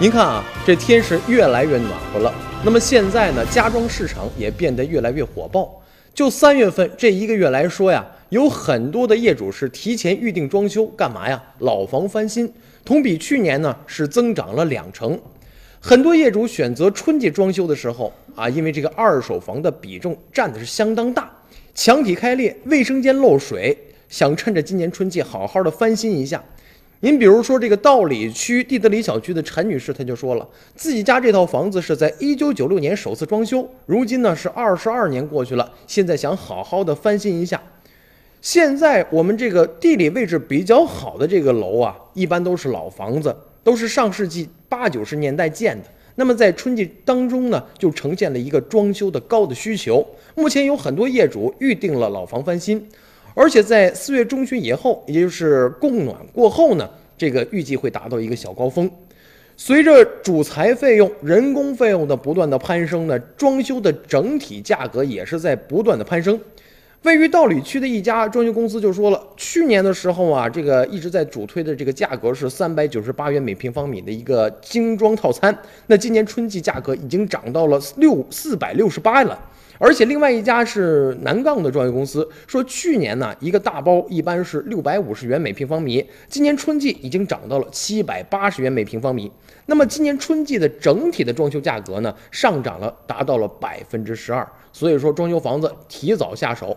您看啊，这天是越来越暖和了。那么现在呢，家装市场也变得越来越火爆。就三月份这一个月来说呀，有很多的业主是提前预定装修，干嘛呀？老房翻新，同比去年呢是增长了两成。很多业主选择春季装修的时候啊，因为这个二手房的比重占的是相当大，墙体开裂、卫生间漏水，想趁着今年春季好好的翻新一下。您比如说这个道里区地德里小区的陈女士，她就说了，自己家这套房子是在一九九六年首次装修，如今呢是二十二年过去了，现在想好好的翻新一下。现在我们这个地理位置比较好的这个楼啊，一般都是老房子，都是上世纪八九十年代建的。那么在春季当中呢，就呈现了一个装修的高的需求。目前有很多业主预定了老房翻新。而且在四月中旬以后，也就是供暖过后呢，这个预计会达到一个小高峰。随着主材费用、人工费用的不断的攀升呢，装修的整体价格也是在不断的攀升。位于道里区的一家装修公司就说了，去年的时候啊，这个一直在主推的这个价格是三百九十八元每平方米的一个精装套餐，那今年春季价格已经涨到了六四百六十八了。而且另外一家是南杠的装修公司说，去年呢一个大包一般是六百五十元每平方米，今年春季已经涨到了七百八十元每平方米。那么今年春季的整体的装修价格呢上涨了，达到了百分之十二。所以说装修房子提早下手，